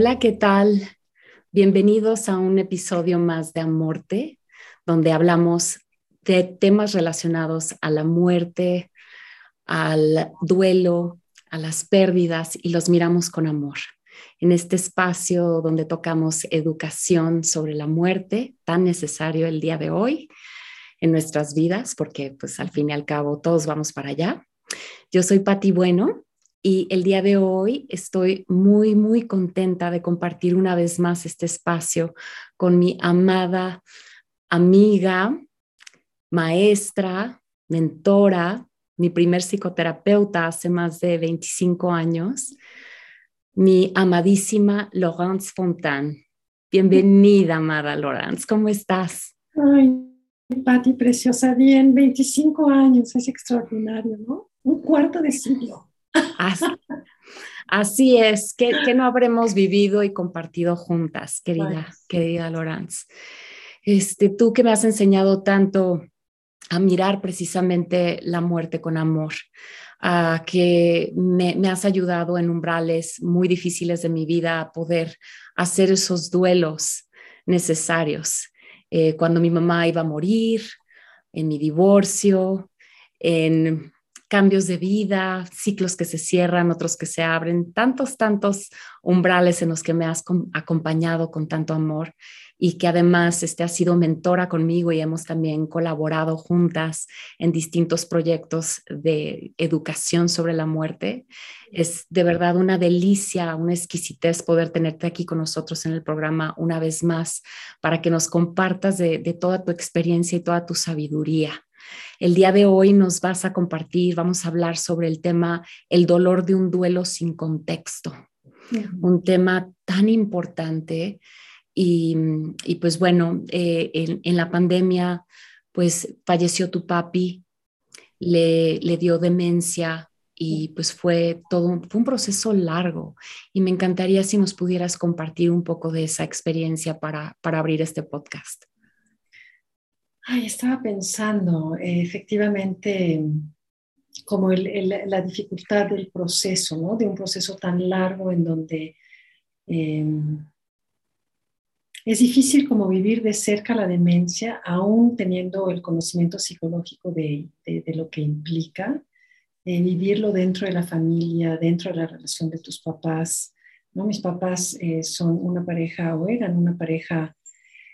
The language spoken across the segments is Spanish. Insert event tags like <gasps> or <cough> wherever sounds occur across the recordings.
Hola, ¿qué tal? Bienvenidos a un episodio más de Amorte, donde hablamos de temas relacionados a la muerte, al duelo, a las pérdidas y los miramos con amor. En este espacio donde tocamos educación sobre la muerte, tan necesario el día de hoy en nuestras vidas, porque pues al fin y al cabo todos vamos para allá. Yo soy Patti Bueno y el día de hoy estoy muy, muy contenta de compartir una vez más este espacio con mi amada amiga, maestra, mentora, mi primer psicoterapeuta hace más de 25 años, mi amadísima Laurence Fontaine. Bienvenida, amada Laurence, ¿cómo estás? Ay, Patti, preciosa, bien, 25 años, es extraordinario, ¿no? Un cuarto de siglo. Así, es, que, no habremos vivido y compartido juntas, querida, querida Lorenz. Este, tú que me has enseñado tanto a mirar precisamente la muerte con amor, a que me, has ayudado en umbrales muy difíciles de mi vida a poder hacer esos duelos necesarios. Eh, cuando mi mamá iba a morir, en mi divorcio, en cambios de vida, ciclos que se cierran, otros que se abren, tantos, tantos umbrales en los que me has acompañado con tanto amor y que además este, has sido mentora conmigo y hemos también colaborado juntas en distintos proyectos de educación sobre la muerte. Es de verdad una delicia, una exquisitez poder tenerte aquí con nosotros en el programa una vez más para que nos compartas de toda tu experiencia y toda tu sabiduría. El día de hoy nos vas a compartir, vamos a hablar sobre el tema el dolor de un duelo sin contexto, un tema tan importante y, pues bueno, eh, en, la pandemia pues falleció tu papi, le, le dio demencia, y pues fue todo un, fue un proceso largo. Y me encantaría si nos pudieras compartir un poco de esa experiencia para, para abrir este podcast. Ay, estaba pensando, eh, efectivamente, como la dificultad del proceso, ¿no? De un proceso tan largo en donde em, es difícil como vivir de cerca la demencia, aún teniendo el conocimiento psicológico de, lo que implica, eh, vivirlo dentro de la familia, dentro de la relación de tus papás. ¿no? Mis papás eh, son una pareja o eran una pareja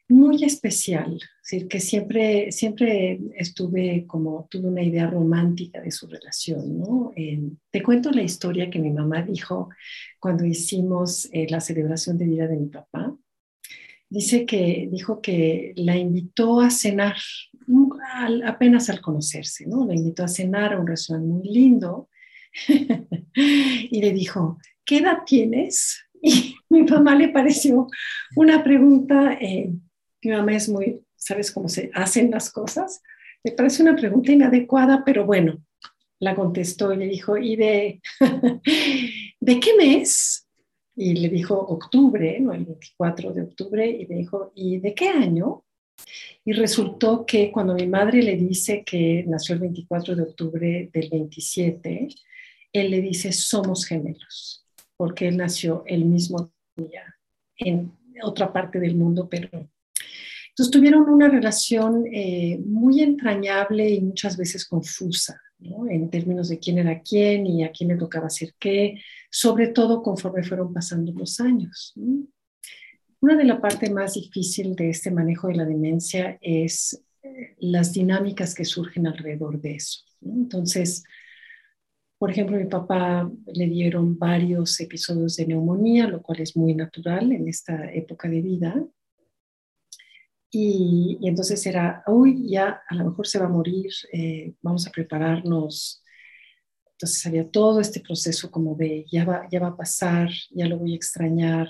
muy especial, es decir, que siempre, siempre estuve como, tuve una idea romántica de su relación, ¿no? te cuento la historia que mi mamá dijo cuando hicimos eh, la celebración de vida de mi papá. Dice que, dijo que la invitó a cenar apenas al conocerse, ¿no? La invitó a cenar a un restaurante muy lindo <laughs> y le dijo, ¿qué edad tienes? Y <laughs> mi mamá le pareció una pregunta eh, mi mamá es muy, ¿sabes cómo se hacen las cosas? Me parece una pregunta inadecuada, pero bueno, la contestó y le dijo, ¿y de, <laughs> de qué mes? Y le dijo octubre, ¿no? el 24 de octubre, y le dijo, ¿y de qué año? Y resultó que cuando mi madre le dice que nació el 24 de octubre del 27, él le dice, somos gemelos, porque él nació el mismo día en otra parte del mundo, pero entonces tuvieron una relación eh, muy entrañable y muchas veces confusa, en términos de quién era quién y a quién le tocaba hacer qué, sobre todo conforme fueron pasando los años. Una de las partes más difíciles de este manejo de la demencia es eh, las dinámicas que surgen alrededor de eso. Entonces, por ejemplo, mi papá le dieron varios episodios de neumonía, lo cual es muy natural en esta época de vida. Y, entonces era, uy, ya a lo mejor se va a morir, eh, vamos a prepararnos. Entonces había todo este proceso como de, ya va, ya va a pasar, ya lo voy a extrañar,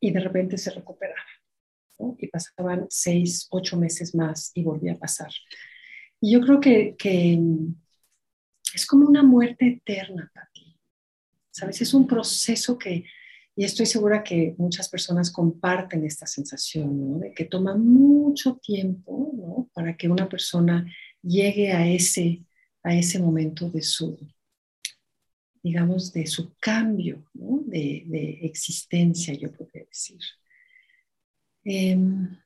y de repente se recuperaba. Y pasaban seis, ocho meses más y volvía a pasar. Y yo creo que, que es como una muerte eterna para ti. ¿Sabes? Es un proceso que, y estoy segura que muchas personas comparten esta sensación, ¿no? De que toma mucho tiempo, ¿no? Para que una persona llegue a ese, a ese momento de su, digamos, de su cambio de, existencia, yo podría decir. Em,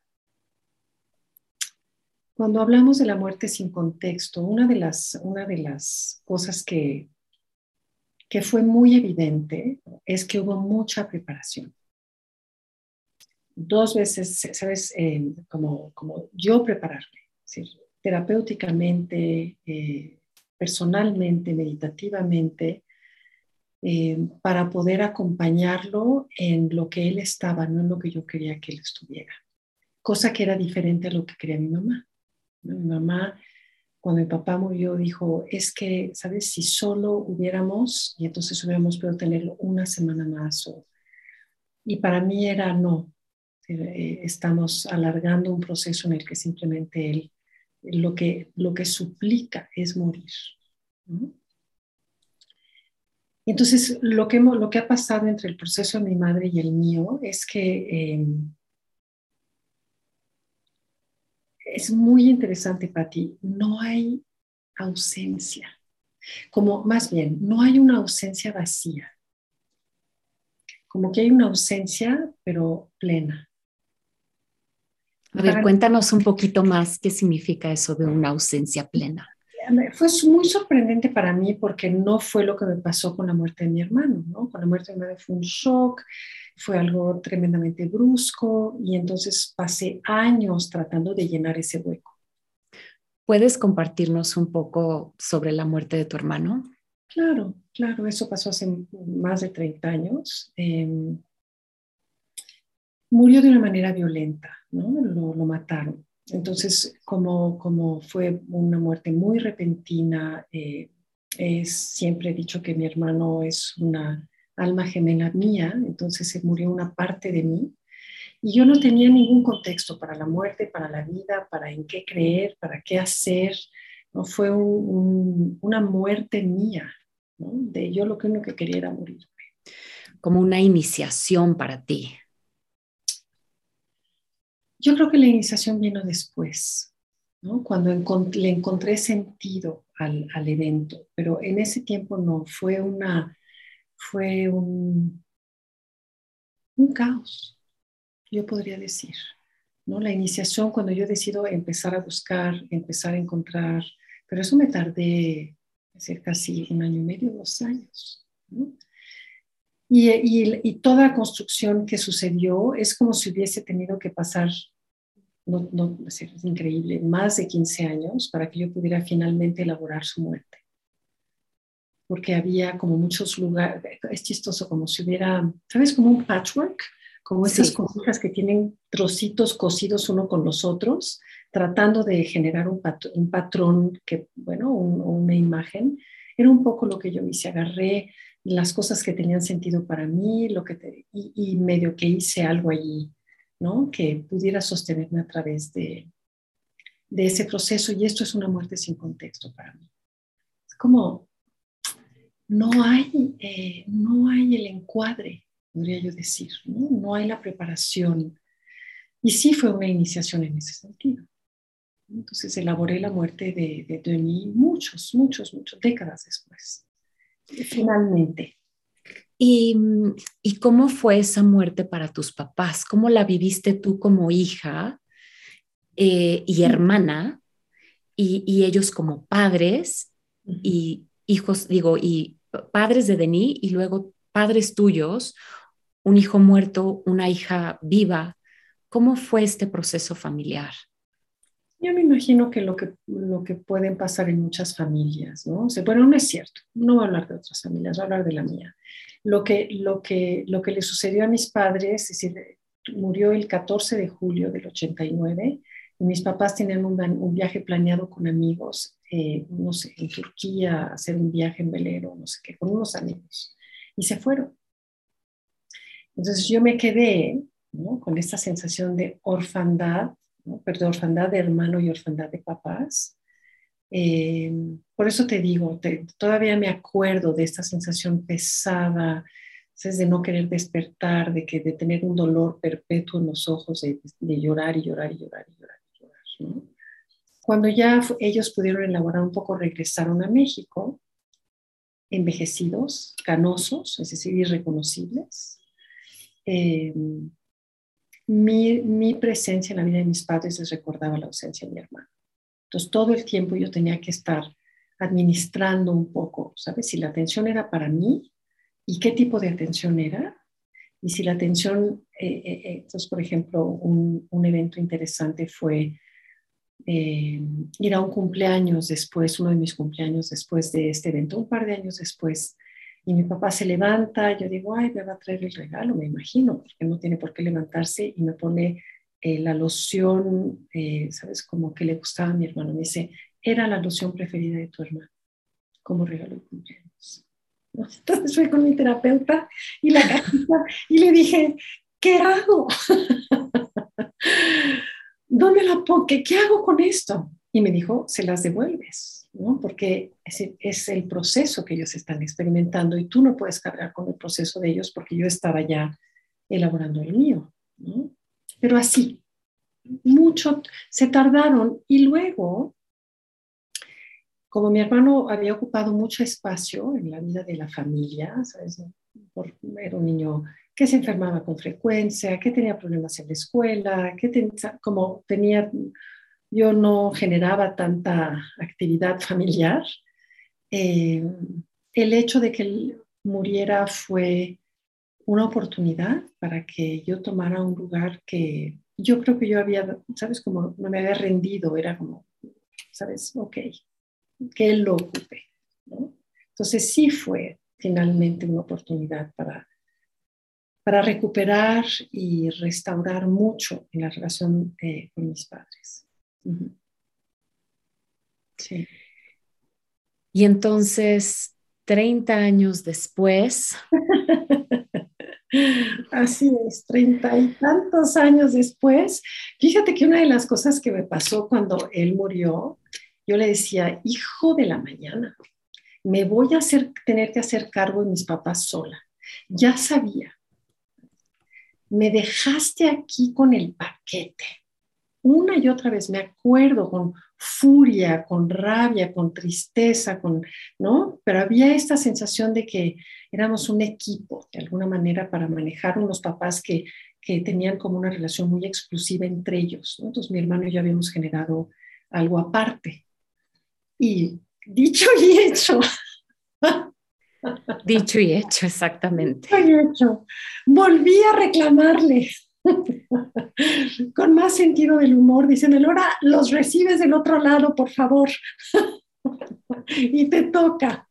cuando hablamos de la muerte sin contexto, una de las, una de las cosas que, que fue muy evidente es que hubo mucha preparación. Dos veces, ¿sabes? Em, como, como yo prepararme, terapéuticamente, eh, personalmente, meditativamente, eh, para poder acompañarlo en lo que él estaba, no en lo que yo quería que él estuviera. Cosa que era diferente a lo que quería mi mamá. Mi mamá, cuando mi papá murió, dijo, es que, ¿sabes? Si solo hubiéramos, y entonces hubiéramos podido tenerlo una semana más. y para mí era no. Eh, estamos alargando un proceso en el que simplemente él lo que, lo que suplica es morir. Entonces, lo que, lo que ha pasado entre el proceso de mi madre y el mío es que em, es muy interesante, Patti, no hay ausencia, como más bien, no hay una ausencia vacía, como que hay una ausencia, pero plena. A ver, cuéntanos un poquito más qué significa eso de una ausencia plena. Fue muy sorprendente para mí porque no fue lo que me pasó con la muerte de mi hermano, ¿no? Con la muerte de mi madre fue un shock, fue algo tremendamente brusco y entonces pasé años tratando de llenar ese hueco. ¿Puedes compartirnos un poco sobre la muerte de tu hermano? Claro, claro, eso pasó hace más de 30 años. Em, murió de una manera violenta, ¿no? Lo, mataron. Entonces, como, como fue una muerte muy repentina, eh, es, siempre he dicho que mi hermano es una alma gemela mía, entonces se murió una parte de mí. Y yo no tenía ningún contexto para la muerte, para la vida, para en qué creer, para qué hacer. No fue una muerte mía, ¿no? de yo lo que único que quería era morirme. Como una iniciación para ti. Yo creo que la iniciación vino después, ¿no? cuando le encontré sentido al, al, evento, pero en ese tiempo no, fue, una, fue un, caos, yo podría decir. ¿no? La iniciación, cuando yo decido empezar a buscar, empezar a encontrar, pero eso me tardé hace casi un año y medio, dos años. ¿no? Y, y, toda construcción que sucedió es como si hubiese tenido que pasar, no, no, es increíble, más de 15 años para que yo pudiera finalmente elaborar su muerte. Porque había como muchos lugares, es chistoso, como si hubiera, ¿sabes? Como un patchwork, como esas sí. cosas que tienen trocitos cosidos uno con los otros, tratando de generar un, patrón, un patrón que, bueno, un, una imagen. Era un poco lo que yo hice, agarré las cosas que tenían sentido para mí, lo que te, y, y, medio que hice algo allí, ¿no? Que pudiera sostenerme a través de, de ese proceso. Y esto es una muerte sin contexto para mí. Es como, no hay, eh, no hay el encuadre, podría yo decir, ¿no? no hay la preparación. Y sí fue una iniciación en ese sentido. Entonces elaboré la muerte de, de Denis muchos, muchos, muchos décadas después finalmente. ¿Y, ¿Y, cómo fue esa muerte para tus papás? ¿Cómo la viviste tú como hija eh, y hermana y, y, ellos como padres y hijos, digo, y padres de Denis y luego padres tuyos, un hijo muerto, una hija viva? ¿Cómo fue este proceso familiar? Yo me imagino que lo que, lo que pueden pasar en muchas familias, ¿no? O sea, bueno, no es cierto, no voy a hablar de otras familias, voy a hablar de la mía. Lo que, lo que, lo que le sucedió a mis padres, es decir, murió el 14 de julio del 89 y mis papás tenían un, un viaje planeado con amigos, eh, no sé, en Turquía, hacer un viaje en velero, no sé qué, con unos amigos, y se fueron. Entonces yo me quedé ¿no? con esta sensación de orfandad ¿no? Orfandad de hermano y orfandad de papás. Eh, por eso te digo, te, todavía me acuerdo de esta sensación pesada, es de no querer despertar, de, que, de tener un dolor perpetuo en los ojos, de, de llorar y llorar y llorar y llorar. Y llorar ¿no? Cuando ya ellos pudieron elaborar un poco, regresaron a México envejecidos, canosos, es decir, irreconocibles. Eh, mi, mi, presencia en la vida de mis padres les recordaba la ausencia de mi hermano. Entonces, todo el tiempo yo tenía que estar administrando un poco, ¿sabes? Si la atención era para mí y qué tipo de atención era. Y si la atención, eh, eh, entonces, por ejemplo, un, un evento interesante fue eh, ir a un cumpleaños después, uno de mis cumpleaños después de este evento, un par de años después, y mi papá se levanta, yo digo, ay, me va a traer el regalo, me imagino, porque no tiene por qué levantarse y me pone eh, la loción, eh, ¿sabes? Como que le gustaba a mi hermano. Me dice, era la loción preferida de tu hermano, como regalo de cumpleaños. <laughs> Entonces fui con mi terapeuta y la cajita y le dije, ¿qué hago? <laughs> ¿dónde la pongo? ¿Qué, hago con esto? Y me dijo, se las devuelves, ¿no? Porque es, el proceso que ellos están experimentando y tú no puedes cargar con el proceso de ellos porque yo estaba ya elaborando el mío, ¿no? Pero así, mucho, se tardaron y luego, como mi hermano había ocupado mucho espacio en la vida de la familia, ¿sabes? Por, era un niño que se enfermaba con frecuencia, que tenía problemas en la escuela, que como tenía, yo no generaba tanta actividad <laughs> familiar. Eh, el hecho de que él muriera fue una oportunidad para que yo tomara un lugar que yo creo que yo había, ¿sabes? Como no me había rendido, era como, ¿sabes? Ok, que él lo ocupe. Entonces sí fue finalmente una oportunidad para para recuperar y restaurar mucho en la relación eh, con mis padres. Sí. Y entonces, 30 años después. <laughs> Así es, treinta y tantos años después. Fíjate que una de las cosas que me pasó cuando él murió, yo le decía, hijo de la mañana, me voy a hacer, tener que hacer cargo de mis papás sola. Ya sabía me dejaste aquí con el paquete. Una y otra vez me acuerdo con furia, con rabia, con tristeza, con, ¿no? Pero había esta sensación de que éramos un equipo, de alguna manera, para manejar unos papás que, que tenían como una relación muy exclusiva entre ellos. Entonces mi hermano y yo habíamos generado algo aparte. Y dicho y hecho, <laughs> Dicho y hecho, exactamente. Dicho y hecho. Volví a reclamarle <laughs> con más sentido del humor, diciendo, ahora los recibes del otro lado, por favor. <laughs> y te toca.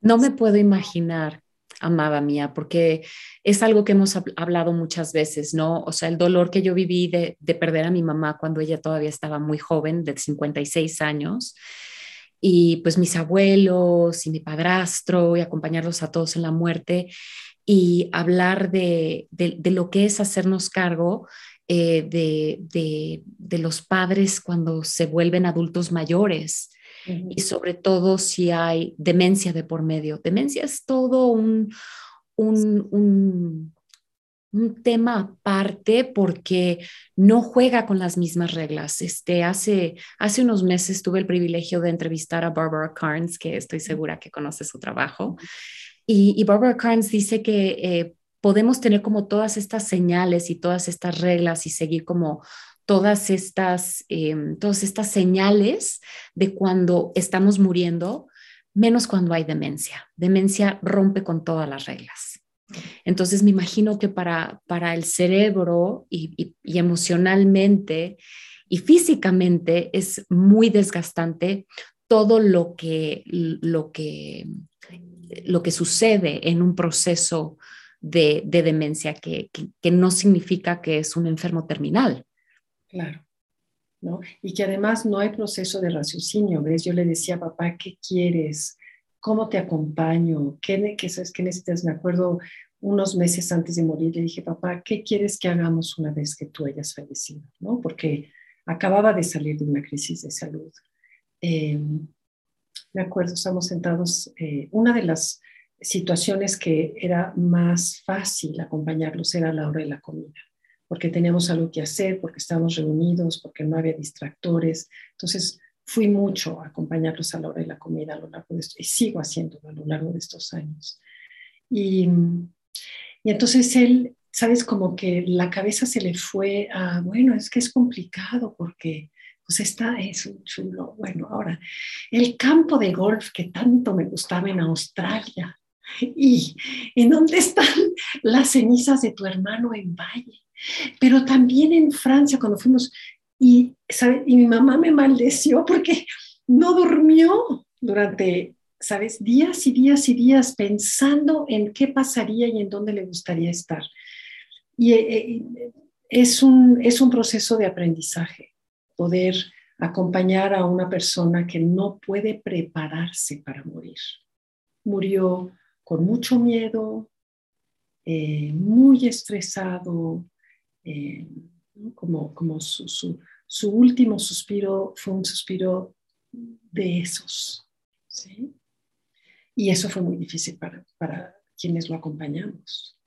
No me puedo imaginar, amada mía, porque es algo que hemos hablado muchas veces, ¿no? O sea, el dolor que yo viví de, de perder a mi mamá cuando ella todavía estaba muy joven, de 56 años y pues mis abuelos y mi padrastro y acompañarlos a todos en la muerte y hablar de, de, lo que es hacernos cargo eh, de, de, los padres cuando se vuelven adultos mayores. Y sobre todo si hay demencia de por medio. Demencia es todo un, un, un un tema aparte porque no juega con las mismas reglas. Este, hace, hace unos meses tuve el privilegio de entrevistar a Barbara Carnes, que estoy segura que conoce su trabajo. Y, Barbara Carnes dice que eh, podemos tener como todas estas señales y todas estas reglas y seguir como todas estas, em, todas estas señales de cuando estamos muriendo, menos cuando hay demencia. Demencia rompe con todas las reglas. Entonces me imagino que para, para el cerebro y, emocionalmente y físicamente es muy desgastante todo lo que, lo que, lo que sucede en un proceso de, demencia, que, que, no significa que es un enfermo terminal. Claro. ¿no? Y que además no hay proceso de raciocinio, ¿ves? Yo le decía, papá, ¿qué quieres? ¿Cómo te acompaño? ¿Qué, qué, qué necesitas? Me acuerdo unos meses antes de morir, le dije, papá, ¿qué quieres que hagamos una vez que tú hayas fallecido? ¿no? Porque acababa de salir de una crisis de salud. Eh, me acuerdo, estamos sentados, eh, una de las situaciones que era más fácil acompañarlos era la hora de la comida, porque teníamos algo que hacer, porque estábamos reunidos, porque no había distractores. Entonces, fui mucho a acompañarlos a la hora de la comida a lo largo de esto, y sigo haciéndolo a lo largo de estos años. Y, y entonces él, sabes, como que la cabeza se le fue a, bueno, es que es complicado porque pues está, es un chulo. Bueno, ahora, el campo de golf que tanto me gustaba en Australia, y en dónde están las cenizas de tu hermano en Valle, pero también en Francia cuando fuimos, y, y mi mamá me maldeció porque no durmió durante, ¿sabes? Días y días y días pensando en qué pasaría y en dónde le gustaría estar. Y eh, eh, es, un, es un proceso de aprendizaje, poder acompañar a una persona que no puede prepararse para morir. Murió con mucho miedo, eh, muy estresado, como, como su, su último suspiro fue un suspiro de esos. ¿sí? Y eso fue muy difícil para, para quienes lo acompañamos.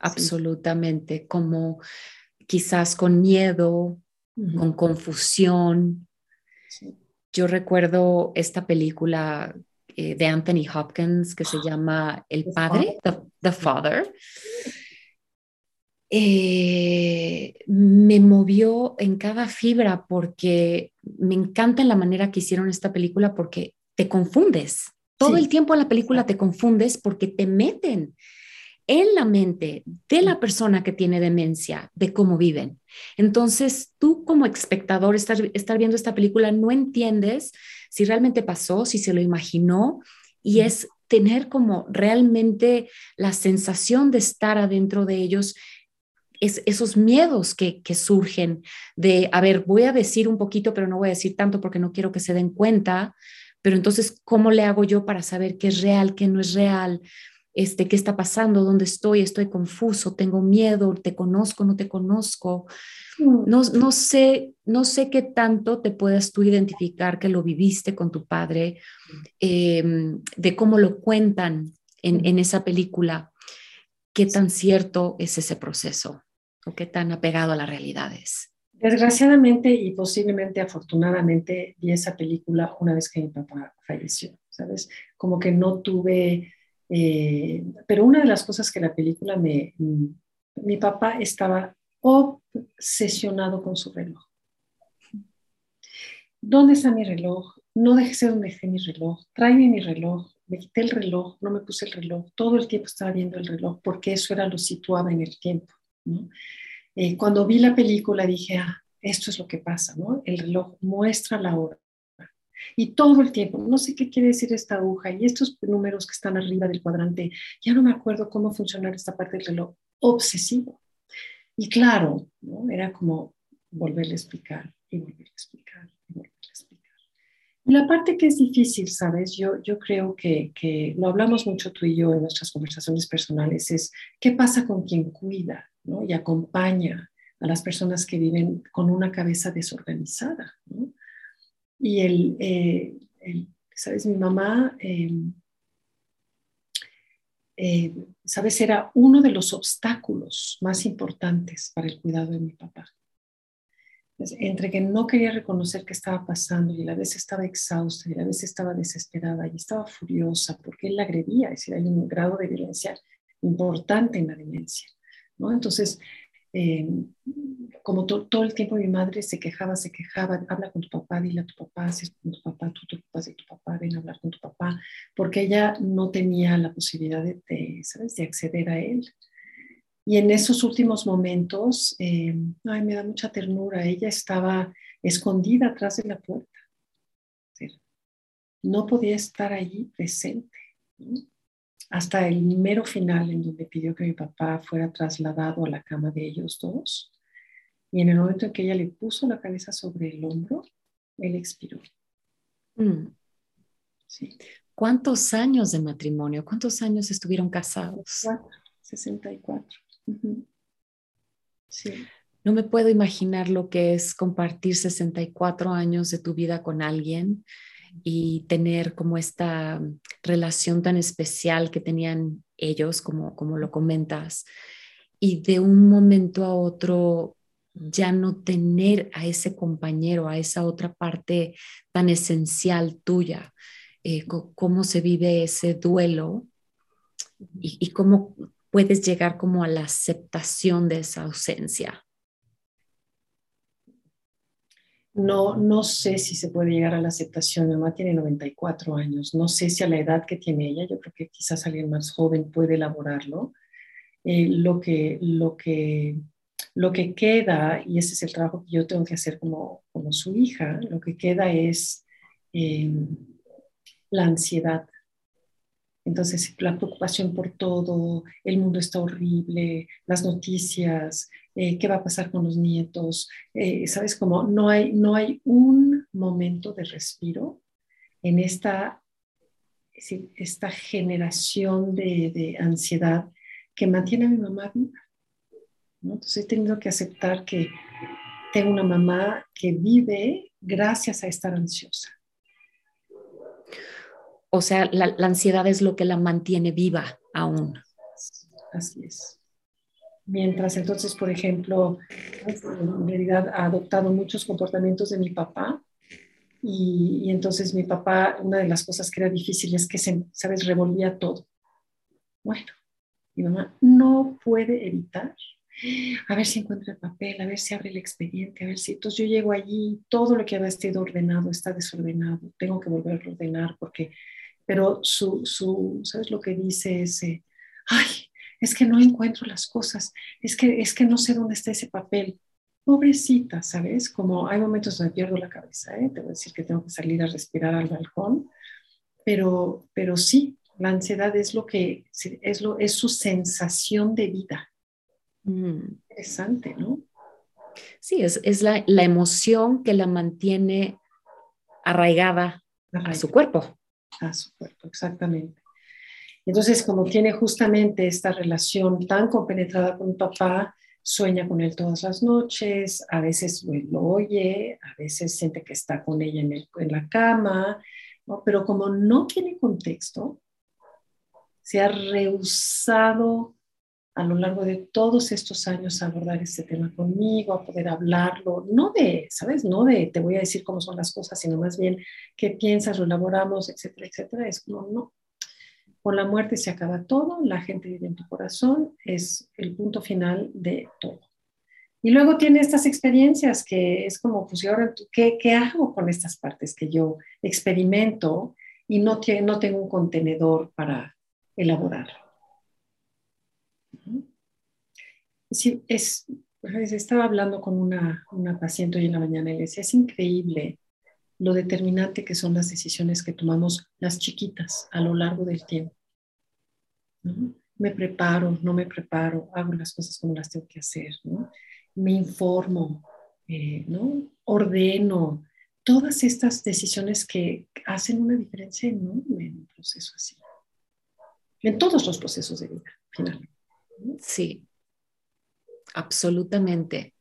Absolutamente, como quizás con miedo, con confusión. Yo recuerdo esta película eh, de Anthony Hopkins que se <gasps> llama El Padre, The Father eh, me movió en cada fibra porque me encanta la manera que hicieron esta película porque te confundes. Todo el tiempo en la película te confundes porque te meten en la mente de la persona que tiene demencia, de cómo viven. Entonces, tú como espectador, estar, estar viendo esta película, no entiendes si realmente pasó, si se lo imaginó, y es tener como realmente la sensación de estar adentro de ellos esos miedos que, surgen de, a ver, voy a decir un poquito, pero no voy a decir tanto porque no quiero que se den cuenta, pero entonces, ¿cómo le hago yo para saber qué es real, qué no es real? Este, ¿Qué está pasando? ¿Dónde estoy? Estoy confuso, tengo miedo, te conozco, no te conozco. Mm. No, no, sé, no sé qué tanto te puedas tú identificar que lo viviste con tu padre, em, de cómo lo cuentan en, en esa película. ¿Qué tan cierto es ese proceso? Qué tan apegado a la realidad es? Desgraciadamente y posiblemente afortunadamente vi esa película una vez que mi papá falleció, ¿sabes? Como que no tuve, eh, pero una de las cosas que la película me, mm, mi papá estaba obsesionado con su reloj. ¿Dónde está mi reloj? No dejé donde dejé mi reloj. Tráeme mi reloj. Me quité el reloj, no me puse el reloj. Todo el tiempo estaba viendo el reloj porque eso era lo situaba en el tiempo. Eh, cuando vi la película dije, ah, esto es lo que pasa, ¿no? El reloj muestra la hora. Y todo el tiempo, no sé qué quiere decir esta aguja y estos números que están arriba del cuadrante, ya no me acuerdo cómo funciona esta parte del reloj, obsesivo. Y claro, ¿no? era como volverle a explicar y volverle a explicar y volverle a explicar. Y la parte que es difícil, ¿sabes? Yo, yo creo que, que lo hablamos mucho tú y yo en nuestras conversaciones personales, es qué pasa con quien cuida, y acompaña a las personas que viven con una cabeza desorganizada. Y eh, el, ¿sabes? Mi mamá, em, eh, ¿sabes? Era uno de los obstáculos más importantes para el cuidado de mi papá. entre que no quería reconocer qué estaba pasando y a la vez estaba exhausta y a la vez estaba desesperada y estaba furiosa porque él la agredía, es decir, hay un grado de violencia importante en la demencia. Entonces, eh, como todo el tiempo mi madre se quejaba, se quejaba, habla con tu papá, dile a tu papá, si es con tu papá, tú te ocupas de tu papá, ven a hablar con tu papá, porque ella no tenía la posibilidad de, ¿sabes?, de acceder a él. Y en esos últimos momentos, eh, ay, me da mucha ternura, ella estaba escondida atrás de la puerta. No podía estar allí presente. ¿no? Hasta el mero final en donde pidió que mi papá fuera trasladado a la cama de ellos dos. Y en el momento en que ella le puso la cabeza sobre el hombro, él expiró. Mm. Sí. ¿Cuántos años de matrimonio? ¿Cuántos años estuvieron casados? 64. Sí. No me puedo imaginar lo que es compartir 64 años de tu vida con alguien y tener como esta relación tan especial que tenían ellos, como, como lo comentas, y de un momento a otro ya no tener a ese compañero, a esa otra parte tan esencial tuya, eh, cómo se vive ese duelo y, cómo puedes llegar como a la aceptación de esa ausencia. No, no sé si se puede llegar a la aceptación. Mi mamá tiene 94 años. No sé si a la edad que tiene ella, yo creo que quizás alguien más joven puede elaborarlo. Eh, lo, que, lo, que, lo que queda, y ese es el trabajo que yo tengo que hacer como, como su hija, lo que queda es eh, la ansiedad. Entonces, la preocupación por todo, el mundo está horrible, las noticias, eh, qué va a pasar con los nietos, sabes, como no hay, no hay un momento de respiro en esta, esta generación de, de ansiedad que mantiene a mi mamá viva. Entonces he tenido que aceptar que tengo una mamá que vive gracias a estar ansiosa. O sea, la, ansiedad es lo que la mantiene viva aún. Así es. Mientras entonces, por ejemplo, en realidad ha adoptado muchos comportamientos de mi papá y, y, entonces mi papá, una de las cosas que era difícil es que se, ¿sabes?, revolvía todo. Bueno, mi mamá no puede evitar a ver si encuentra el papel, a ver si abre el expediente, a ver si. Entonces yo llego allí, todo lo que había sido ordenado está desordenado, tengo que volverlo a ordenar porque. Pero su, su ¿sabes lo que dice ese? Ay, es que no encuentro las cosas, es que, es que no sé dónde está ese papel. Pobrecita, ¿sabes? Como hay momentos donde pierdo la cabeza, ¿eh? Te voy a decir que tengo que salir a respirar al balcón, pero, pero sí, la ansiedad es lo que es, lo, es su sensación de vida. Mm. Interesante, ¿no? Sí, es, es la, la, emoción que la mantiene arraigada a su cuerpo. A su cuerpo, exactamente. Entonces, como tiene justamente esta relación tan compenetrada con papá, sueña con él todas las noches, a veces lo oye, a veces siente que está con ella en, la cama, pero como no tiene contexto, se ha rehusado a lo largo de todos estos años a abordar este tema conmigo, a poder hablarlo, no de, ¿sabes? No de te voy a decir cómo son las cosas, sino más bien qué piensas, lo elaboramos, etcétera, etcétera. Es como, no, con la muerte se acaba todo, la gente vive en tu corazón, es el punto final de todo. Y luego tiene estas experiencias que es como, pues, ¿y ahora qué, hago con estas partes que yo experimento y no, tengo un contenedor para elaborar. Sí, es, estaba hablando con una, paciente hoy en la mañana y le decía, es increíble lo determinante que son las decisiones que tomamos las chiquitas a lo largo del tiempo. Me preparo, no me preparo, hago las cosas como las tengo que hacer, me informo, eh, ¿no? ordeno, todas estas decisiones que hacen una diferencia enorme en un proceso así en todos los procesos de vida, finalmente. Sí, absolutamente.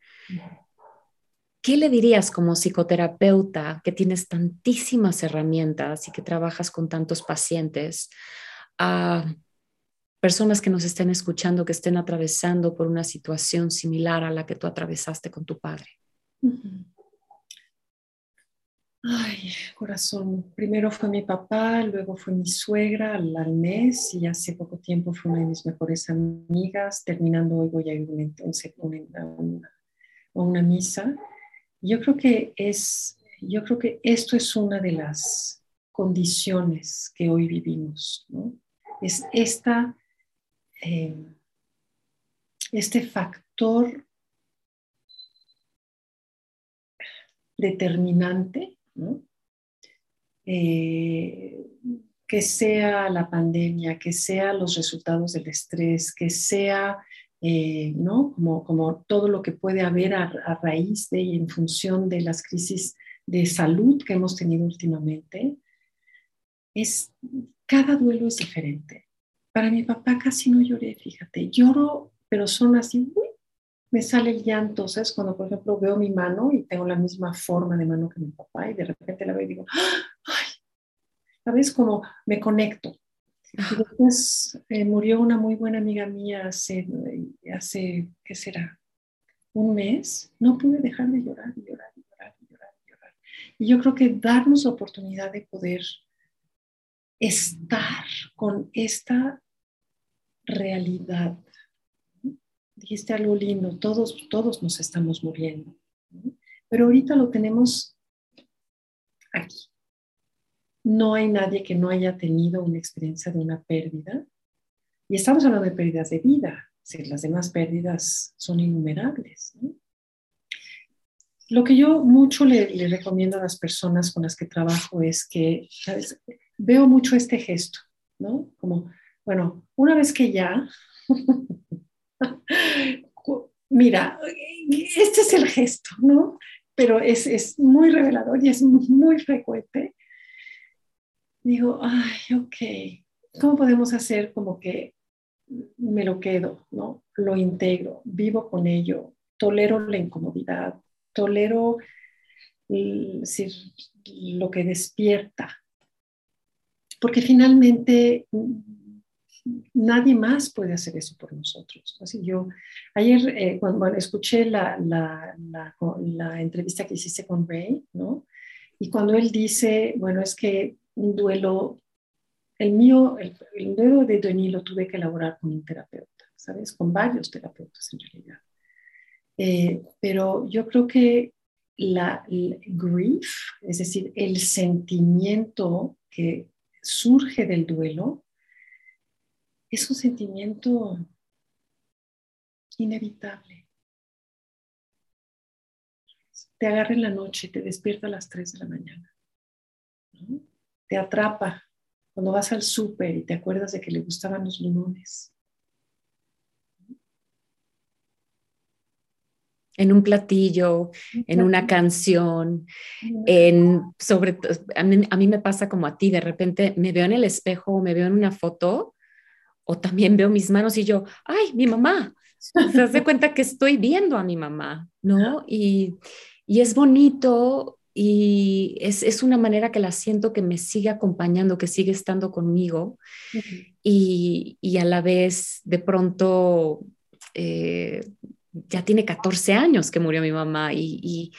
¿Qué le dirías como psicoterapeuta que tienes tantísimas herramientas y que trabajas con tantos pacientes a personas que nos estén escuchando, que estén atravesando por una situación similar a la que tú atravesaste con tu padre? Ay, corazón, primero fue mi papá, luego fue mi suegra al, mes y hace poco tiempo fue una de mis mejores amigas. Terminando hoy voy a ir a una, una, misa. Yo creo que es, yo creo que esto es una de las condiciones que hoy vivimos, ¿no? Es esta, eh, este factor determinante eh, que sea la pandemia, que sea los resultados del estrés, que sea eh, ¿no? como, como todo lo que puede haber a, raíz de y en función de las crisis de salud que hemos tenido últimamente, es, cada duelo es diferente. Para mi papá casi no lloré, fíjate, lloro, pero son así, me sale el llanto, ¿sabes? Cuando, por ejemplo, veo mi mano y tengo la misma forma de mano que mi papá y de repente la veo y digo, ¡ay! ¿Sabes? Como me conecto. Y después eh, murió una muy buena amiga mía hace, hace, ¿qué será? un mes, no pude dejar de llorar y llorar y llorar y llorar y llorar. Y yo creo que darnos la oportunidad de poder estar con esta realidad. Dijiste algo lindo, todos, todos nos estamos muriendo, pero ahorita lo tenemos aquí. No hay nadie que no haya tenido una experiencia de una pérdida. Y estamos hablando de pérdidas de vida. las demás pérdidas son innumerables. Lo que yo mucho le, le, recomiendo a las personas con las que trabajo es que, ¿sabes? veo mucho este gesto, ¿no? Como, bueno, una vez que ya, mira, este es el gesto, ¿no? Pero es, es muy revelador y es muy frecuente. Digo, ay, ok, ¿cómo podemos hacer como que me lo quedo, ¿no? Lo integro, vivo con ello, tolero la incomodidad, tolero lo que despierta, porque finalmente nadie más puede hacer eso por nosotros. Así yo, ayer eh, cuando escuché la, la, la, entrevista que hiciste con Ray, ¿no? Y cuando él dice, bueno, es que un duelo, el mío, el, duelo de Denis lo tuve que elaborar con un terapeuta, ¿sabes? Con varios terapeutas en realidad. Eh, pero yo creo que la, el grief, es decir, el sentimiento que surge del duelo, es un sentimiento inevitable. Te agarra en la noche, te despierta a las 3 de la mañana. Te atrapa cuando vas al súper y te acuerdas de que le gustaban los limones. en un platillo, en una canción, en sobre a mí, a mí me pasa como a ti, de repente me veo en el espejo o me veo en una foto o también veo mis manos y yo, ay, mi mamá. Se hace <laughs> cuenta que estoy viendo a mi mamá, ¿no? Y, y es bonito y es, es, una manera que la siento que me sigue acompañando, que sigue estando conmigo y, y, a la vez de pronto eh, ya tiene 14 años que murió mi mamá y,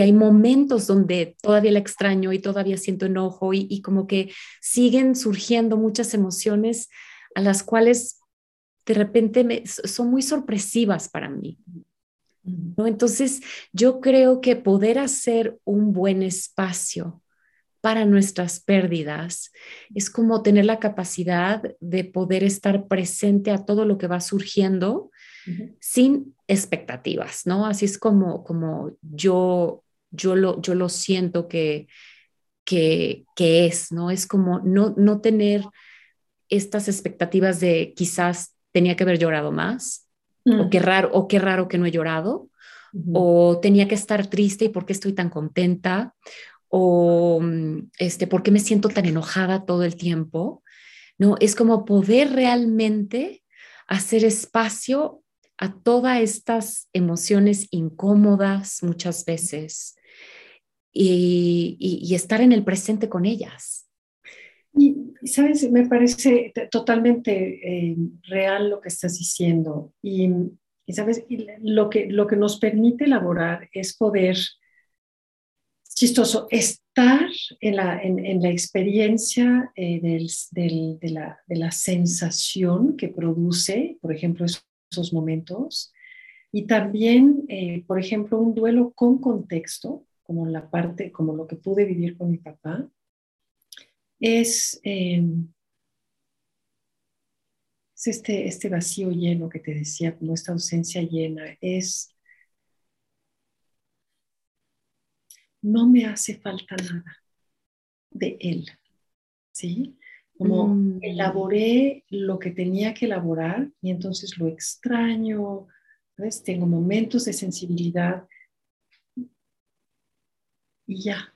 hay momentos donde todavía la extraño y todavía siento enojo y, como que siguen surgiendo muchas emociones a las cuales de repente son muy sorpresivas para mí. ¿no? Entonces, yo creo que poder hacer un buen espacio para nuestras pérdidas es como tener la capacidad de poder estar presente a todo lo que va surgiendo sin expectativas, ¿no? Así es como, como yo, yo, lo, yo lo siento que, que, que es, ¿no? Es como no, no tener estas expectativas de quizás tenía que haber llorado más, o, mm. qué raro, o qué raro que no he llorado, o tenía que estar triste y por qué estoy tan contenta, o mm, este, por qué me siento tan enojada todo el tiempo. No, es como poder realmente hacer espacio a todas estas emociones incómodas muchas veces y, estar en el presente con ellas. Y, sabes, me parece totalmente eh, real lo que estás diciendo. Y, sabes, lo, que, lo que nos permite elaborar es poder, chistoso, estar en la, en, la experiencia eh, del, de, la, de, la, sensación que produce, por ejemplo, esos momentos. Y también, eh, por ejemplo, un duelo con contexto, como la parte, como lo que pude vivir con mi papá, es, em, es este, este vacío lleno que te decía, como esta ausencia llena, es, no me hace falta nada de él, ¿sí? como mm. elaboré lo que tenía que elaborar y entonces lo extraño, ¿ves? tengo momentos de sensibilidad y ya.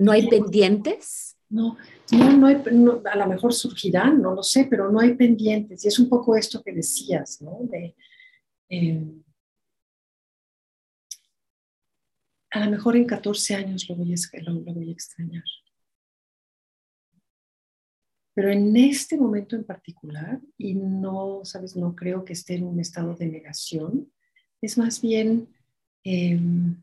¿No hay pendientes? No, no, no, hay, a lo mejor surgirán, no lo sé, pero no hay pendientes. Y es un poco esto que decías, ¿no? De, em, a lo mejor en 14 años lo voy lo voy a extrañar. Pero en este momento en particular, y no, sabes, no creo que esté en un estado de negación, es más bien em,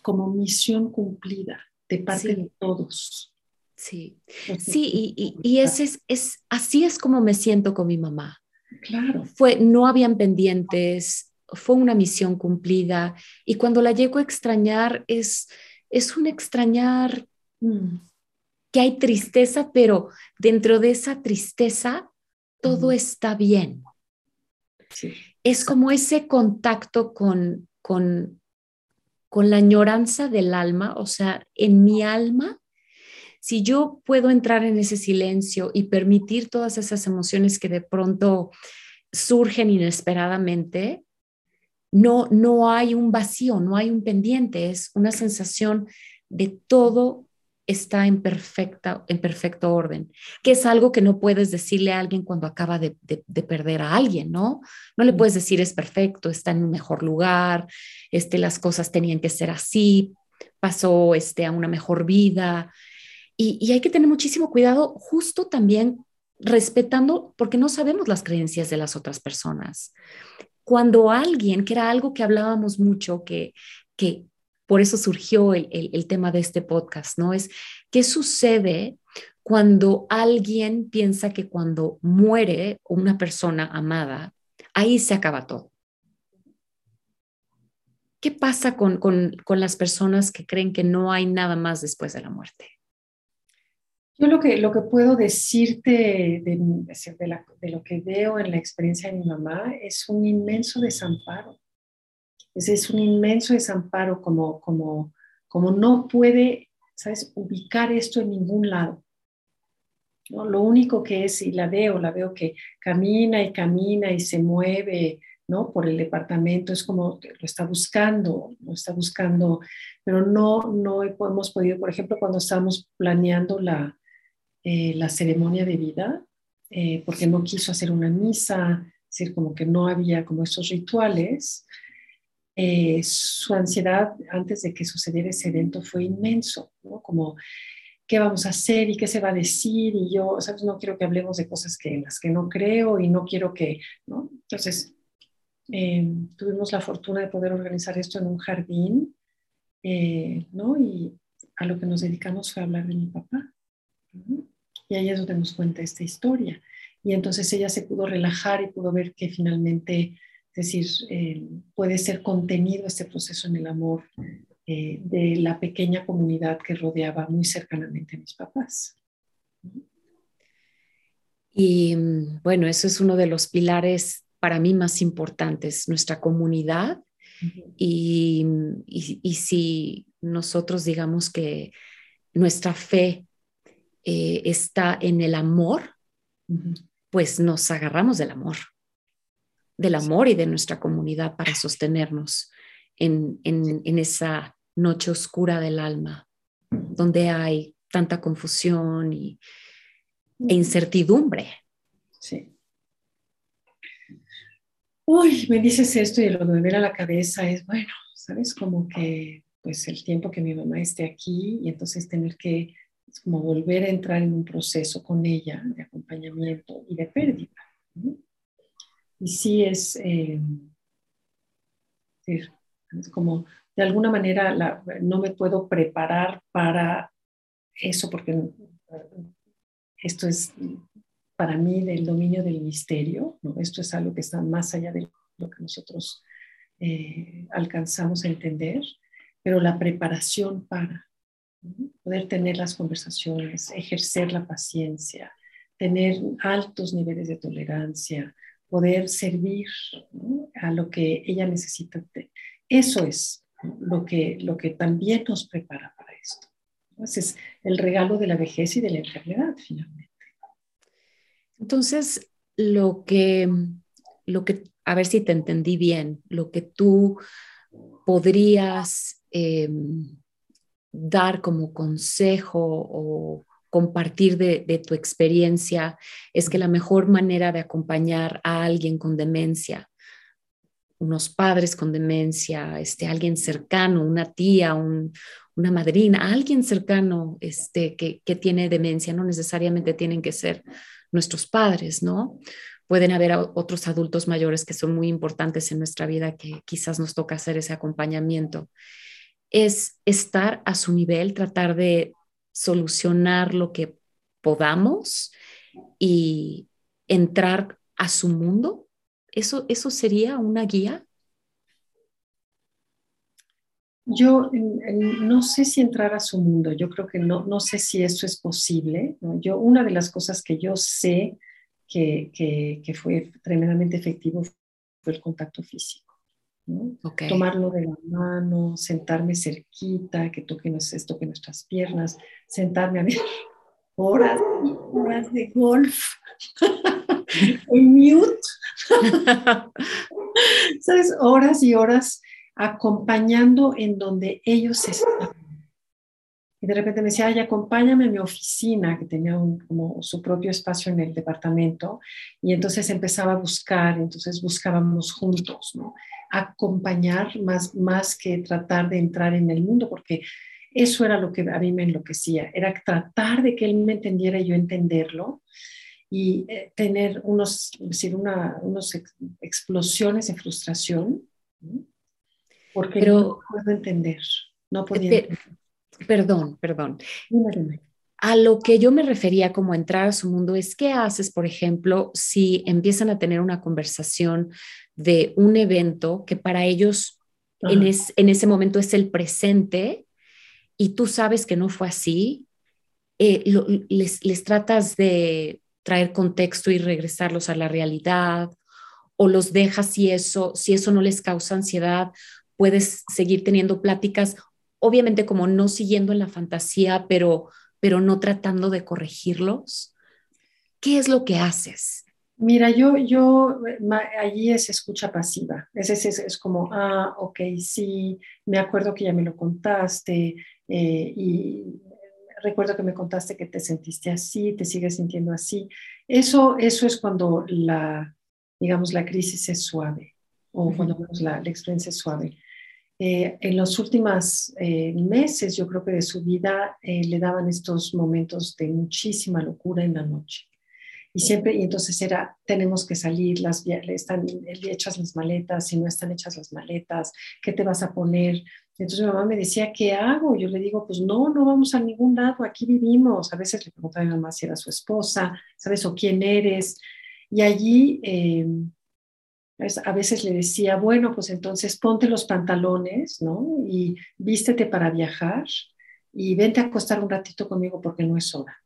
como misión cumplida de parte de todos. Sí, sí, y, y, ese es, es, así es como me siento con mi mamá. Claro. Fue, no habían pendientes, fue una misión cumplida y cuando la llego a extrañar es, es un extrañar mm, que hay tristeza, pero dentro de esa tristeza todo está bien. Es como ese contacto con, con, con la añoranza del alma, o sea, en mi alma, si yo puedo entrar en ese silencio y permitir todas esas emociones que de pronto surgen inesperadamente, no, no hay un vacío, no hay un pendiente, es una sensación de todo está en, perfecta, en perfecto orden, que es algo que no puedes decirle a alguien cuando acaba de, perder a alguien, ¿no? No le puedes decir es perfecto, está en un mejor lugar, este, las cosas tenían que ser así, pasó este, a una mejor vida. Y, hay que tener muchísimo cuidado justo también respetando, porque no sabemos las creencias de las otras personas. Cuando alguien, que era algo que hablábamos mucho, que, que, por eso surgió el, tema de este podcast, ¿no? Es qué sucede cuando alguien piensa que cuando muere una persona amada, ahí se acaba todo. ¿Qué pasa con, con, las personas que creen que no hay nada más después de la muerte? Yo lo que, lo que puedo decirte de, de, lo que veo en la experiencia de mi mamá es un inmenso desamparo. Ese es un inmenso desamparo como, como, como no puede, ¿sabes?, ubicar esto en ningún lado. ¿no? Lo único que es, y la veo, la veo que camina y camina y se mueve, ¿no? Por el departamento, es como lo está buscando, lo está buscando, pero no, no hemos podido, por ejemplo, cuando estábamos planeando la, eh, la ceremonia de vida, eh, porque no quiso hacer una misa, es decir, como que no había como estos rituales, eh, su ansiedad antes de que sucediera ese evento fue inmenso, ¿no? Como, ¿qué vamos a hacer y qué se va a decir? Y yo, ¿sabes? No quiero que hablemos de cosas que, en las que no creo y no quiero que, ¿no? Entonces, eh, tuvimos la fortuna de poder organizar esto en un jardín, eh, ¿no? Y a lo que nos dedicamos fue hablar de mi papá. Y ahí es donde nos cuenta esta historia. Y entonces ella se pudo relajar y pudo ver que finalmente es decir, eh, puede ser contenido este proceso en el amor eh, de la pequeña comunidad que rodeaba muy cercanamente a mis papás. Y bueno, eso es uno de los pilares para mí más importantes, nuestra comunidad. y, si nosotros digamos que nuestra fe eh, está en el amor, pues nos agarramos del amor del amor y de nuestra comunidad para sostenernos en, esa noche oscura del alma, donde hay tanta confusión y, e incertidumbre. Sí. Uy, me dices esto y lo que me viene a la cabeza es, bueno, ¿sabes? Como que pues el tiempo que mi mamá esté aquí y entonces tener que como volver a entrar en un proceso con ella de acompañamiento y de pérdida. Y sí es, eh, es como, de alguna manera no me puedo preparar para eso porque esto es para mí del dominio del misterio, ¿no? esto es algo que está más allá de lo que nosotros eh, alcanzamos a entender, pero la preparación para poder tener las conversaciones, ejercer la paciencia, tener altos niveles de tolerancia, poder servir a lo que ella necesita. Eso es lo que, lo que también nos prepara para esto. Ese es el regalo de la vejez y de la enfermedad, finalmente. Entonces, lo que, lo que, a ver si te entendí bien, lo que tú podrías em, dar como consejo o compartir de, tu experiencia es que la mejor manera de acompañar a alguien con demencia, unos padres con demencia, este, alguien cercano, una tía, una madrina, alguien cercano este, que, que tiene demencia, no necesariamente tienen que ser nuestros padres, ¿no? pueden haber otros adultos mayores que son muy importantes en nuestra vida que quizás nos toca hacer ese acompañamiento. Es estar a su nivel, tratar de solucionar lo que podamos y entrar a su mundo. ¿Eso, eso sería una guía? Yo no sé si entrar a su mundo, yo creo que no, no sé si eso es posible. Yo, una de las cosas que yo sé que, que, fue tremendamente efectivo fue el contacto físico. Tomarlo de la mano, sentarme cerquita, que toque, toque nuestras piernas, sentarme a ver <laughs> horas y horas de golf <laughs> en mute. ¿Sabes? Horas y horas acompañando en donde ellos están. Y de repente me decía, ay, acompáñame a mi oficina, que tenía como su propio espacio en el departamento. Y entonces empezaba a buscar, entonces buscábamos juntos, ¿no? Acompañar más, más que tratar de entrar en el mundo, porque eso era lo que a mí me enloquecía, era tratar de que él me entendiera y yo entenderlo y eh, tener unos, decir, una, unos explosiones de frustración, porque no puedo entender, no podía entender. Perdón, perdón. A lo que yo me refería como entrar a su mundo es qué haces, por ejemplo, si empiezan a tener una conversación de un evento que para ellos en, en, ese momento es el presente y tú sabes que no fue así, eh, les, les tratas de traer contexto y regresarlos a la realidad o los dejas si eso, si eso no les causa ansiedad, puedes seguir teniendo pláticas obviamente como no siguiendo en la fantasía, pero, pero no tratando de corregirlos? ¿Qué es lo que haces? Mira, yo, yo, allí es escucha pasiva. Es, es, es, como, ah, ok, sí, me acuerdo que ya me lo contaste eh, y recuerdo que me contaste que te sentiste así, te sigues sintiendo así. Eso, eso es cuando la, digamos, la crisis es suave o cuando la, la experiencia es suave. Eh, en los últimos eh, meses, yo creo que de su vida, eh, le daban estos momentos de muchísima locura en la noche. Y siempre, y entonces era, tenemos que salir, las, están hechas las maletas, si no están hechas las maletas, ¿qué te vas a poner? Entonces mi mamá me decía, ¿qué hago? Yo le digo, pues no, no vamos a ningún lado, aquí vivimos. A veces le preguntaba a mi mamá si era su esposa, ¿sabes? O quién eres. Y allí a veces le decía, bueno, pues entonces ponte los pantalones, ¿no? Y vístete para viajar y vente a acostar un ratito conmigo porque no es hora,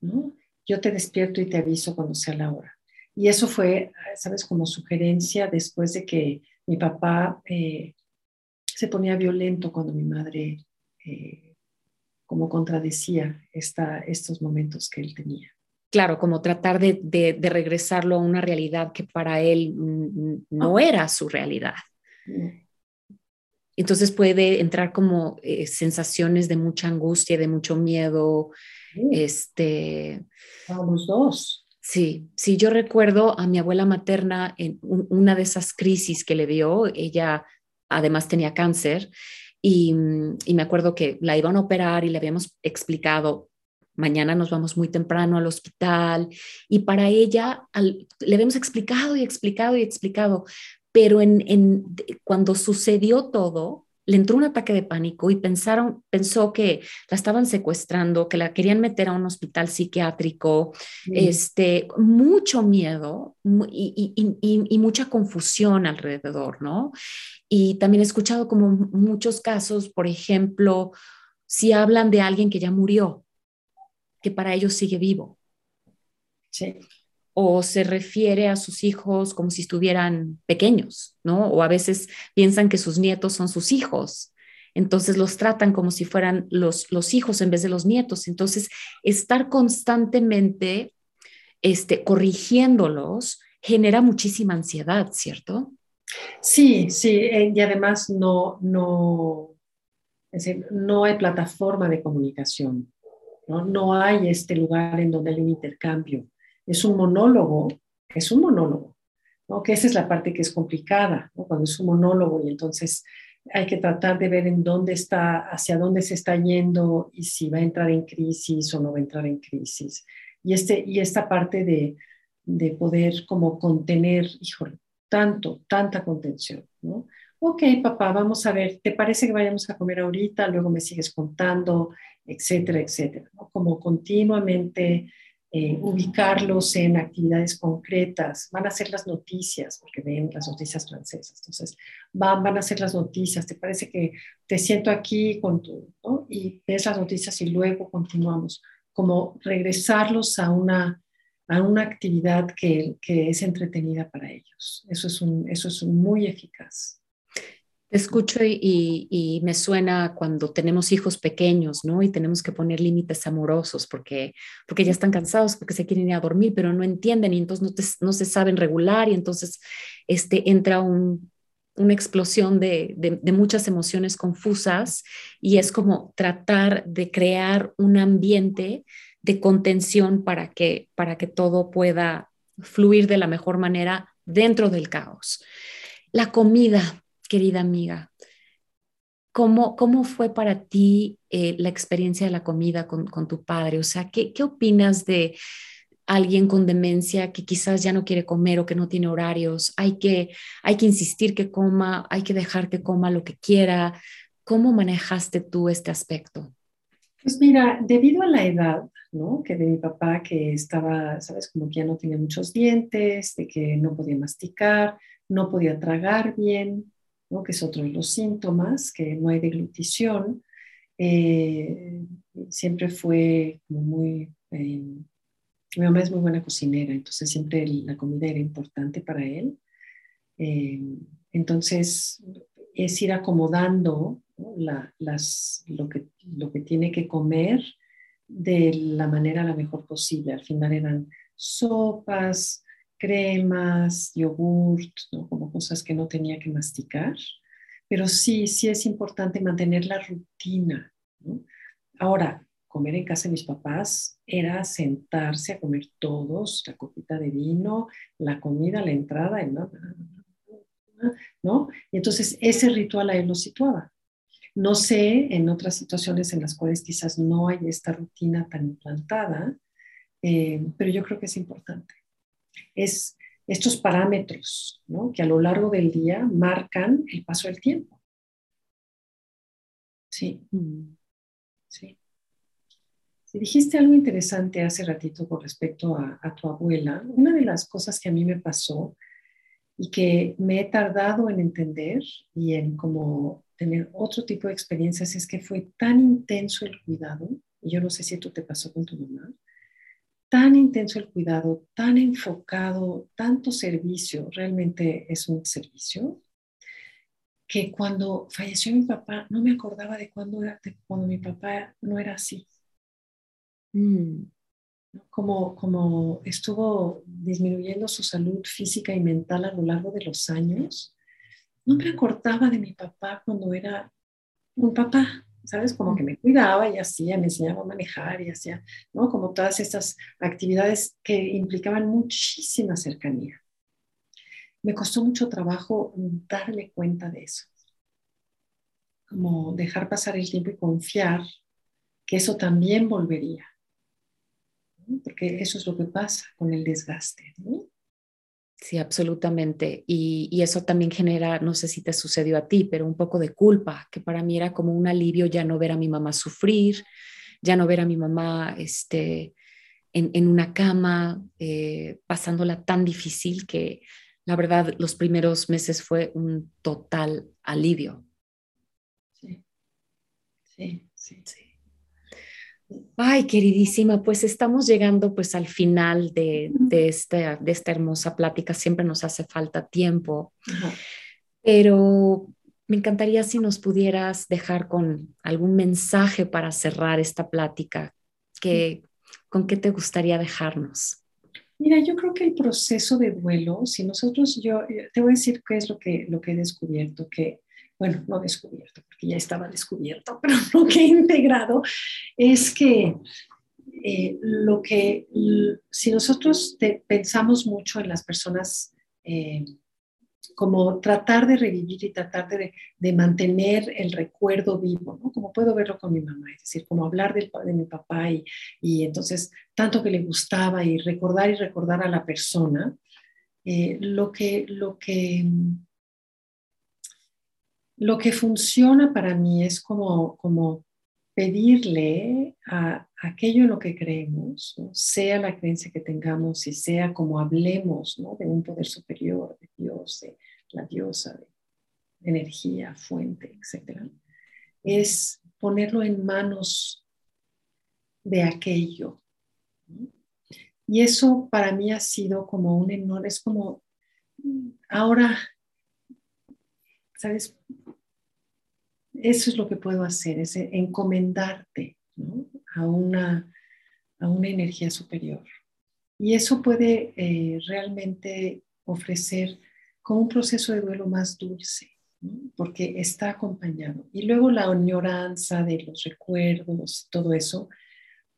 ¿no? Yo te despierto y te aviso cuando sea la hora. Y eso fue, ¿sabes? Como sugerencia después de que mi papá eh, se ponía violento cuando mi madre eh, como contradecía esta, estos momentos que él tenía claro, como tratar de, regresarlo a una realidad que para él no era su realidad. Entonces puede entrar como eh, sensaciones de mucha angustia, de mucho miedo. Este, a los dos. Sí, sí, yo recuerdo a mi abuela materna en una de esas crisis que le dio, ella además tenía cáncer y, y, me acuerdo que la iban a operar y le habíamos explicado, mañana nos vamos muy temprano al hospital y para ella le habíamos explicado y explicado y explicado, pero en, cuando sucedió todo, le entró un ataque de pánico y pensaron, pensó que la estaban secuestrando, que la querían meter a un hospital psiquiátrico, este, mucho miedo y, y, mucha confusión alrededor, ¿no? Y también he escuchado como muchos casos, por ejemplo, si hablan de alguien que ya murió, que para ellos sigue vivo. Sí. O se refiere a sus hijos como si estuvieran pequeños, ¿no? O a veces piensan que sus nietos son sus hijos. Entonces los tratan como si fueran los, los hijos en vez de los nietos. Entonces, estar constantemente este, corrigiéndolos genera muchísima ansiedad, ¿cierto? Sí, sí, eh, y además no, no, no hay plataforma de comunicación. ¿No? hay este lugar en donde hay un intercambio. Es un monólogo, es un monólogo, ¿no? Que esa es la parte que es complicada, Cuando es un monólogo y entonces hay que tratar de ver en dónde está, hacia dónde se está yendo y si va a entrar en crisis o no va a entrar en crisis. Y, este, y esta parte de, de poder como contener, híjole, tanto, tanta contención, ¿no? Ok, papá, vamos a ver, ¿te parece que vayamos a comer ahorita? Luego me sigues contando, etcétera, etcétera. Como continuamente eh, ubicarlos en actividades concretas. Van a ser las noticias, porque ven las noticias francesas. Entonces, van, van a ser las noticias. ¿Te parece que te siento aquí con tu, y ves las noticias y luego continuamos? Como regresarlos a una, a una actividad que, que es entretenida para ellos. Eso es, eso es muy eficaz. Te escucho y, me suena cuando tenemos hijos pequeños, ¿no? Y tenemos que poner límites amorosos porque, porque ya están cansados, porque se quieren ir a dormir, pero no entienden y entonces no, se saben regular y entonces este, entra una explosión de, de, muchas emociones confusas y es como tratar de crear un ambiente de contención para que, para que todo pueda fluir de la mejor manera dentro del caos. La comida, querida amiga, ¿cómo, cómo fue para ti eh, la experiencia de la comida con, tu padre? O sea, ¿qué, ¿qué opinas de alguien con demencia que quizás ya no quiere comer o que no tiene horarios? Hay que, hay que insistir que coma, hay que dejar que coma lo que quiera. ¿Cómo manejaste tú este aspecto? Pues mira, debido a la edad, ¿no? Que de mi papá que estaba, sabes, como que ya no tenía muchos dientes, de que no podía masticar, no podía tragar bien, que es otro de los síntomas, que no hay deglutición. Eh, siempre fue muy... Eh, mi mamá es muy buena cocinera, entonces siempre la comida era importante para él. Eh, entonces es ir acomodando las, lo, que, lo que tiene que comer de la manera la mejor posible. Al final eran sopas, cremas, yogurt, como cosas que no tenía que masticar. Pero sí, sí es importante mantener la rutina. Ahora, comer en casa de mis papás era sentarse a comer todos, la copita de vino, la comida, la entrada, ¿no? Y entonces ese ritual a él lo situaba. No sé en otras situaciones en las cuales quizás no hay esta rutina tan implantada, eh, pero yo creo que es importante es estos parámetros que a lo largo del día marcan el paso del tiempo. Sí. Sí. Si dijiste algo interesante hace ratito con respecto a, tu abuela, una de las cosas que a mí me pasó y que me he tardado en entender y en como tener otro tipo de experiencias es que fue tan intenso el cuidado, y yo no sé si esto te pasó con tu mamá, tan intenso el cuidado, tan enfocado, tanto servicio, realmente es un servicio, que cuando falleció mi papá no me acordaba de cuando, era, cuando mi papá no era así. Mm. Como, como estuvo disminuyendo su salud física y mental a lo largo de los años, no me acordaba de mi papá cuando era un papá. ¿Sabes? Como que me cuidaba y hacía, me enseñaba a manejar y hacía, ¿no? Como todas estas actividades que implicaban muchísima cercanía. Me costó mucho trabajo darle cuenta de eso. Como dejar pasar el tiempo y confiar que eso también volvería. Porque eso es lo que pasa con el desgaste. ¿no? Sí, absolutamente. Y, eso también genera, no sé si te sucedió a ti, pero un poco de culpa, que para mí era como un alivio ya no ver a mi mamá sufrir, ya no ver a mi mamá este, en, una cama, eh, pasándola tan difícil que la verdad los primeros meses fue un total alivio. sí, sí. sí. Ay, queridísima, pues estamos llegando pues al final de, esta, de esta hermosa plática. Siempre nos hace falta tiempo, pero me encantaría si nos pudieras dejar con algún mensaje para cerrar esta plática. Que, ¿Con qué te gustaría dejarnos? Mira, yo creo que el proceso de duelo, si nosotros, yo eh, te voy a decir qué es lo que, lo que he descubierto, que bueno, no descubierto, porque ya estaba descubierto, <laughs> pero lo que he integrado es que eh, lo que, si nosotros pensamos mucho en las personas eh, como tratar de revivir y tratar de, de, mantener el recuerdo vivo, ¿no? Como puedo verlo con mi mamá, es decir, como hablar del, de mi papá y, y, entonces tanto que le gustaba y recordar y recordar a la persona, eh, lo, que, lo, que, lo que funciona para mí es como, como pedirle a aquello en lo que creemos, sea la creencia que tengamos y sea como hablemos ¿no? de un poder superior, de Dios, de la diosa, de energía, fuente, etc., es ponerlo en manos de aquello. Y eso para mí ha sido como un enorme, es como, ahora, ¿sabes? Eso es lo que puedo hacer, es encomendarte a, una, a una energía superior. Y eso puede eh, realmente ofrecer como un proceso de duelo más dulce, porque está acompañado. Y luego la añoranza de los recuerdos, todo eso,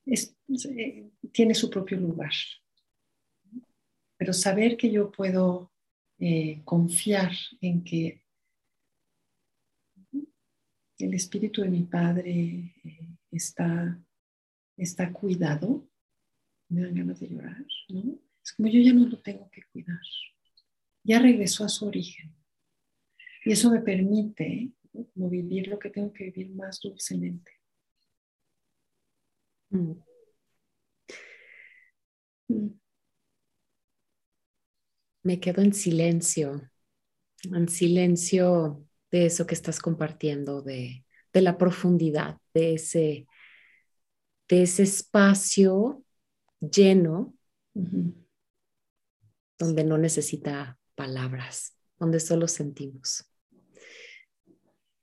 eh, tiene su propio lugar. Pero saber que yo puedo eh, confiar en que el espíritu de mi padre eh, está, está cuidado, me dan ganas de llorar, ¿no? Es como yo ya no lo tengo que cuidar, ya regresó a su origen. Y eso me permite como vivir lo que tengo que vivir más dulcemente. Mm. Mm. Me quedo en silencio, en silencio de eso que estás compartiendo, de, la profundidad, de ese, de ese espacio lleno donde no necesita palabras, donde solo sentimos.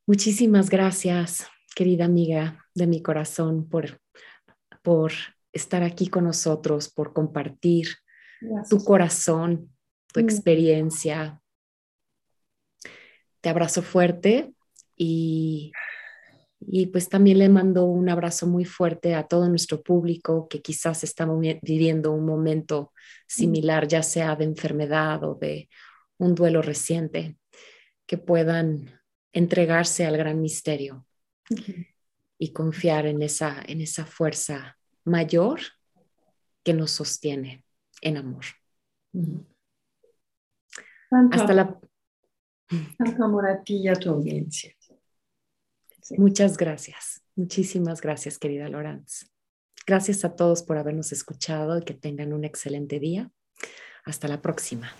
Muchísimas gracias, querida amiga de mi corazón, por, por estar aquí con nosotros, por compartir tu corazón, tu mm. experiencia, te abrazo fuerte y, y pues también le mando un abrazo muy fuerte a todo nuestro público que quizás está viviendo un momento similar, ya sea de enfermedad o de un duelo reciente, que puedan entregarse al gran misterio y confiar en esa, en esa fuerza mayor que nos sostiene en amor. Hasta la <laughs> tanto amor a ti y a tu audiencia. Muchas gracias. Muchísimas gracias, querida Lorenz. Gracias a todos por habernos escuchado y que tengan un excelente día. Hasta la próxima.